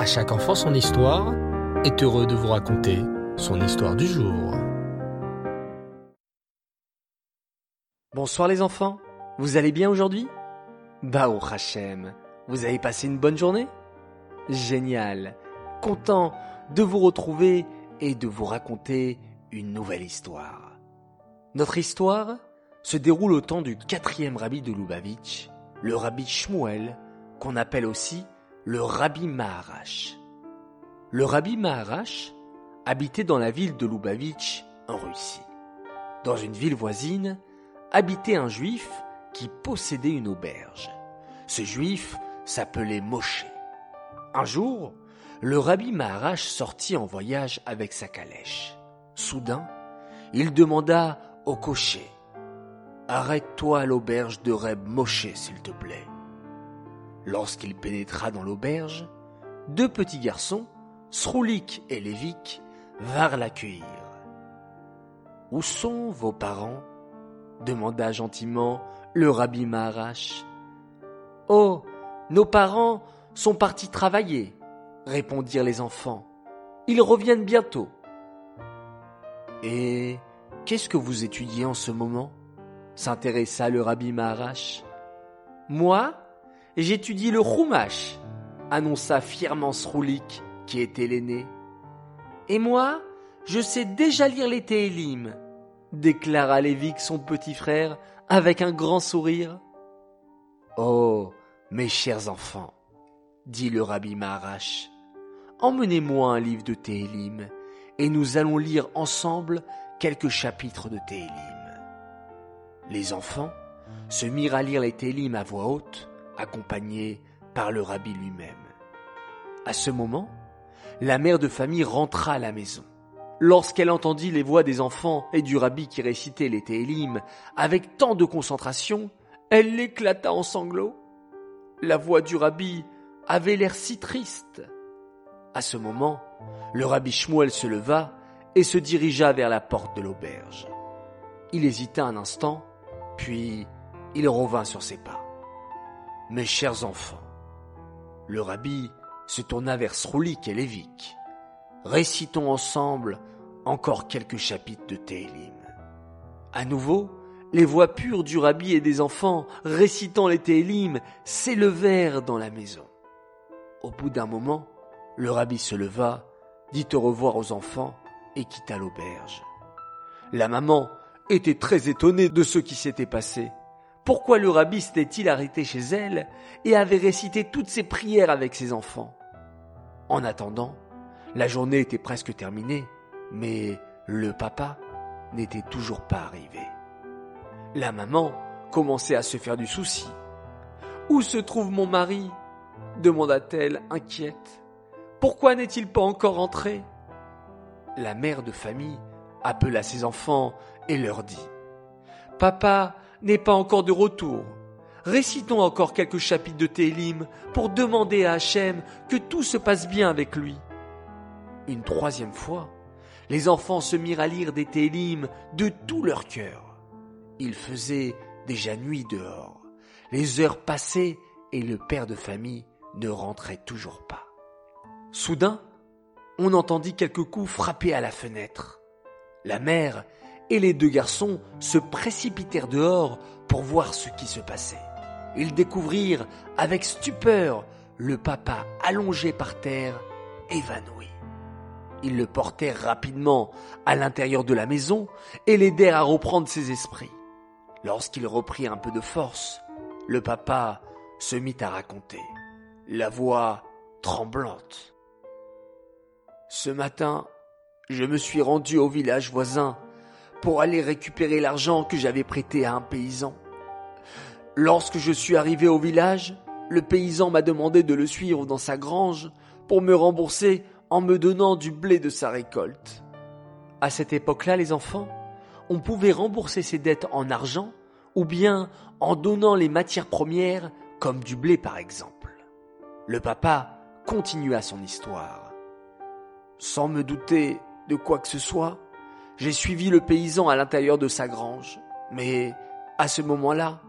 À chaque enfant son histoire est heureux de vous raconter son histoire du jour. Bonsoir les enfants, vous allez bien aujourd'hui? Oh Hachem, vous avez passé une bonne journée? Génial, content de vous retrouver et de vous raconter une nouvelle histoire. Notre histoire se déroule au temps du quatrième rabbi de Lubavitch, le rabbi Shmuel, qu'on appelle aussi le rabbi Maharash. Le rabbi Maharash habitait dans la ville de Lubavitch, en Russie. Dans une ville voisine, habitait un juif qui possédait une auberge. Ce juif s'appelait Moshe. Un jour, le rabbi Maharash sortit en voyage avec sa calèche. Soudain, il demanda au cocher Arrête-toi à l'auberge de Reb Moshe, s'il te plaît. Lorsqu'il pénétra dans l'auberge, deux petits garçons, Sroulik et Lévik, vinrent l'accueillir. Où sont vos parents? demanda gentiment le rabbi Maharash. Oh, nos parents sont partis travailler, répondirent les enfants. Ils reviennent bientôt. Et qu'est-ce que vous étudiez en ce moment? s'intéressa le rabbi Maharash. Moi, j'étudie le Chumash, annonça fièrement Sroulik, qui était l'aîné. Et moi, je sais déjà lire les Télim, déclara Lévik son petit frère avec un grand sourire. Oh, mes chers enfants, dit le rabbi Maharash, emmenez-moi un livre de Télim et nous allons lire ensemble quelques chapitres de Télim. Les enfants se mirent à lire les Télim à voix haute, accompagnés par le rabbi lui-même. À ce moment, la mère de famille rentra à la maison. Lorsqu'elle entendit les voix des enfants et du rabbi qui récitait les Télim avec tant de concentration, elle éclata en sanglots. La voix du rabbi avait l'air si triste. À ce moment, le rabbi Shmuel se leva et se dirigea vers la porte de l'auberge. Il hésita un instant, puis il revint sur ses pas. Mes chers enfants, le rabbi se tourna vers Sroulik et Lévik. Récitons ensemble encore quelques chapitres de Télim. À nouveau, les voix pures du rabbi et des enfants récitant les Télim s'élevèrent dans la maison. Au bout d'un moment, le rabbi se leva, dit au revoir aux enfants et quitta l'auberge. La maman était très étonnée de ce qui s'était passé. Pourquoi le rabbi s'était-il arrêté chez elle et avait récité toutes ses prières avec ses enfants? En attendant, la journée était presque terminée, mais le papa n'était toujours pas arrivé. La maman commençait à se faire du souci. Où se trouve mon mari? demanda-t-elle inquiète. Pourquoi n'est-il pas encore entré? La mère de famille appela ses enfants et leur dit Papa n'est pas encore de retour. Récitons encore quelques chapitres de Télim pour demander à Hachem que tout se passe bien avec lui. Une troisième fois, les enfants se mirent à lire des Télim de tout leur cœur. Il faisait déjà nuit dehors. Les heures passaient et le père de famille ne rentrait toujours pas. Soudain, on entendit quelques coups frapper à la fenêtre. La mère et les deux garçons se précipitèrent dehors pour voir ce qui se passait. Ils découvrirent avec stupeur le papa allongé par terre, évanoui. Ils le portèrent rapidement à l'intérieur de la maison et l'aidèrent à reprendre ses esprits. Lorsqu'il reprit un peu de force, le papa se mit à raconter, la voix tremblante. Ce matin, je me suis rendu au village voisin pour aller récupérer l'argent que j'avais prêté à un paysan. Lorsque je suis arrivé au village, le paysan m'a demandé de le suivre dans sa grange pour me rembourser en me donnant du blé de sa récolte. À cette époque-là, les enfants, on pouvait rembourser ses dettes en argent ou bien en donnant les matières premières comme du blé par exemple. Le papa continua son histoire. Sans me douter de quoi que ce soit, j'ai suivi le paysan à l'intérieur de sa grange. Mais à ce moment-là,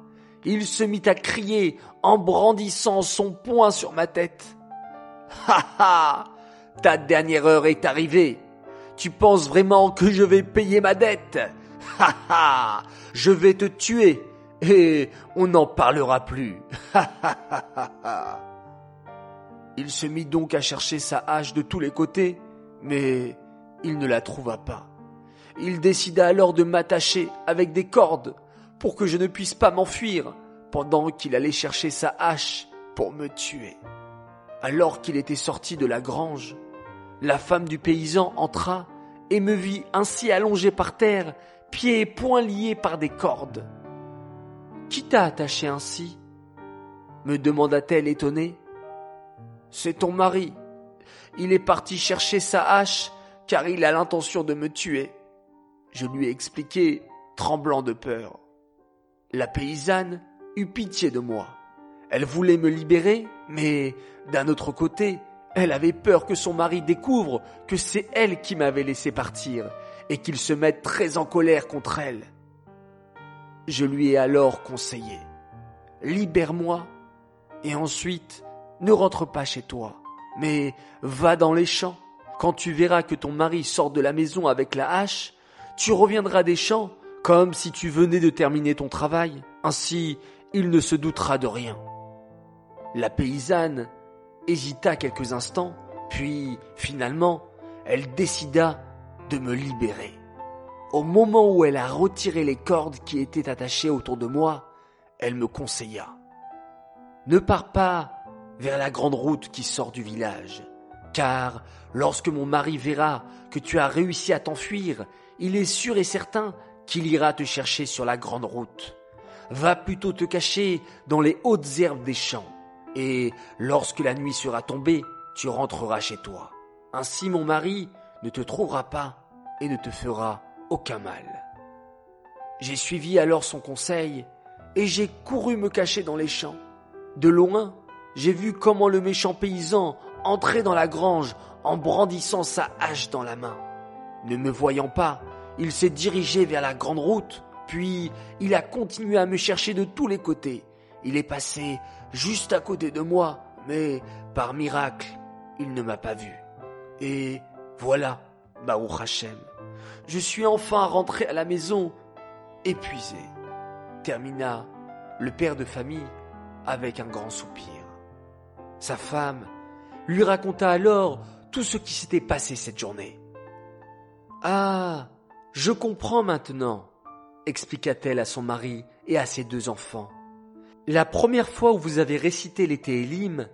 il se mit à crier en brandissant son poing sur ma tête. Ha ha Ta dernière heure est arrivée. Tu penses vraiment que je vais payer ma dette? Ha ha Je vais te tuer et on n'en parlera plus. Il se mit donc à chercher sa hache de tous les côtés, mais il ne la trouva pas. Il décida alors de m'attacher avec des cordes pour que je ne puisse pas m'enfuir pendant qu'il allait chercher sa hache pour me tuer. Alors qu'il était sorti de la grange, la femme du paysan entra et me vit ainsi allongé par terre, pieds et poings liés par des cordes. Qui t'a attaché ainsi? me demanda-t-elle étonnée. C'est ton mari. Il est parti chercher sa hache car il a l'intention de me tuer. Je lui ai expliqué, tremblant de peur. La paysanne eut pitié de moi. Elle voulait me libérer, mais d'un autre côté, elle avait peur que son mari découvre que c'est elle qui m'avait laissé partir et qu'il se mette très en colère contre elle. Je lui ai alors conseillé Libère-moi et ensuite ne rentre pas chez toi, mais va dans les champs. Quand tu verras que ton mari sort de la maison avec la hache, tu reviendras des champs comme si tu venais de terminer ton travail. Ainsi, il ne se doutera de rien. La paysanne hésita quelques instants, puis finalement, elle décida de me libérer. Au moment où elle a retiré les cordes qui étaient attachées autour de moi, elle me conseilla. Ne pars pas vers la grande route qui sort du village, car lorsque mon mari verra que tu as réussi à t'enfuir, il est sûr et certain qu'il ira te chercher sur la grande route. Va plutôt te cacher dans les hautes herbes des champs, et lorsque la nuit sera tombée, tu rentreras chez toi. Ainsi mon mari ne te trouvera pas et ne te fera aucun mal. J'ai suivi alors son conseil, et j'ai couru me cacher dans les champs. De loin, j'ai vu comment le méchant paysan entrait dans la grange en brandissant sa hache dans la main. Ne me voyant pas, il s'est dirigé vers la grande route, puis il a continué à me chercher de tous les côtés. Il est passé juste à côté de moi, mais par miracle, il ne m'a pas vu. Et voilà, Baruch Hashem, je suis enfin rentré à la maison, épuisé. Termina le père de famille avec un grand soupir. Sa femme lui raconta alors tout ce qui s'était passé cette journée. Ah, je comprends maintenant, expliqua-t-elle à son mari et à ses deux enfants. La première fois où vous avez récité les Télim,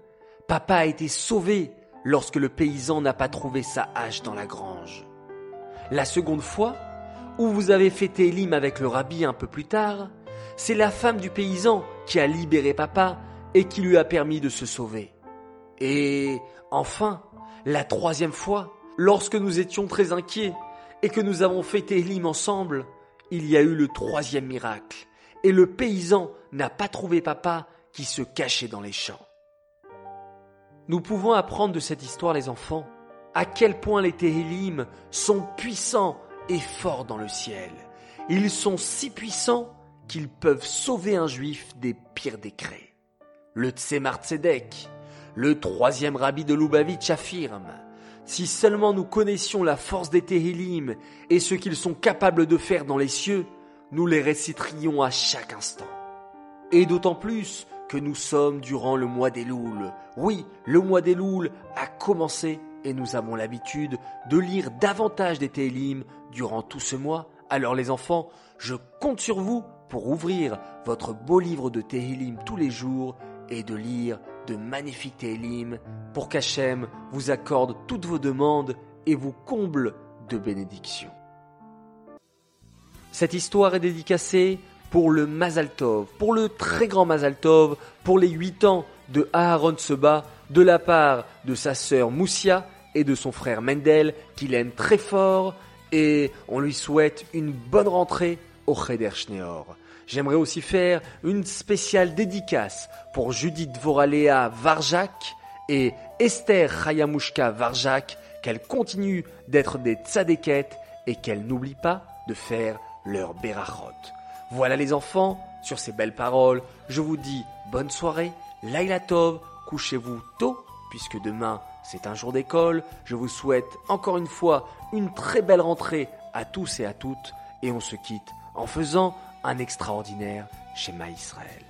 papa a été sauvé lorsque le paysan n'a pas trouvé sa hache dans la grange. La seconde fois, où vous avez fait Télim avec le rabbi un peu plus tard, c'est la femme du paysan qui a libéré papa et qui lui a permis de se sauver. Et enfin, la troisième fois, lorsque nous étions très inquiets et que nous avons fait Télim ensemble, il y a eu le troisième miracle, et le paysan n'a pas trouvé papa qui se cachait dans les champs. Nous pouvons apprendre de cette histoire, les enfants, à quel point les Télim sont puissants et forts dans le ciel. Ils sont si puissants qu'ils peuvent sauver un juif des pires décrets. Le Tzemar Tzedek, le troisième rabbi de Lubavitch affirme si seulement nous connaissions la force des Tehillim et ce qu'ils sont capables de faire dans les cieux, nous les réciterions à chaque instant. Et d'autant plus que nous sommes durant le mois des Louls. Oui, le mois des Louls a commencé et nous avons l'habitude de lire davantage des Tehillim durant tout ce mois. Alors les enfants, je compte sur vous pour ouvrir votre beau livre de Tehillim tous les jours et de lire de magnifiques Télim pour qu'Hachem vous accorde toutes vos demandes et vous comble de bénédictions. Cette histoire est dédicacée pour le Mazal Tov, pour le très grand Mazal Tov, pour les 8 ans de Aaron Seba, de la part de sa sœur Moussia et de son frère Mendel, qu'il aime très fort, et on lui souhaite une bonne rentrée J'aimerais aussi faire une spéciale dédicace pour Judith Voralea Varjak et Esther Hayamushka Varjak, qu'elles continuent d'être des tzadékettes et qu'elles n'oublient pas de faire leur berachot. Voilà les enfants, sur ces belles paroles, je vous dis bonne soirée, Laila Tov, couchez-vous tôt puisque demain c'est un jour d'école, je vous souhaite encore une fois une très belle rentrée à tous et à toutes, et on se quitte en faisant un extraordinaire schéma Israël.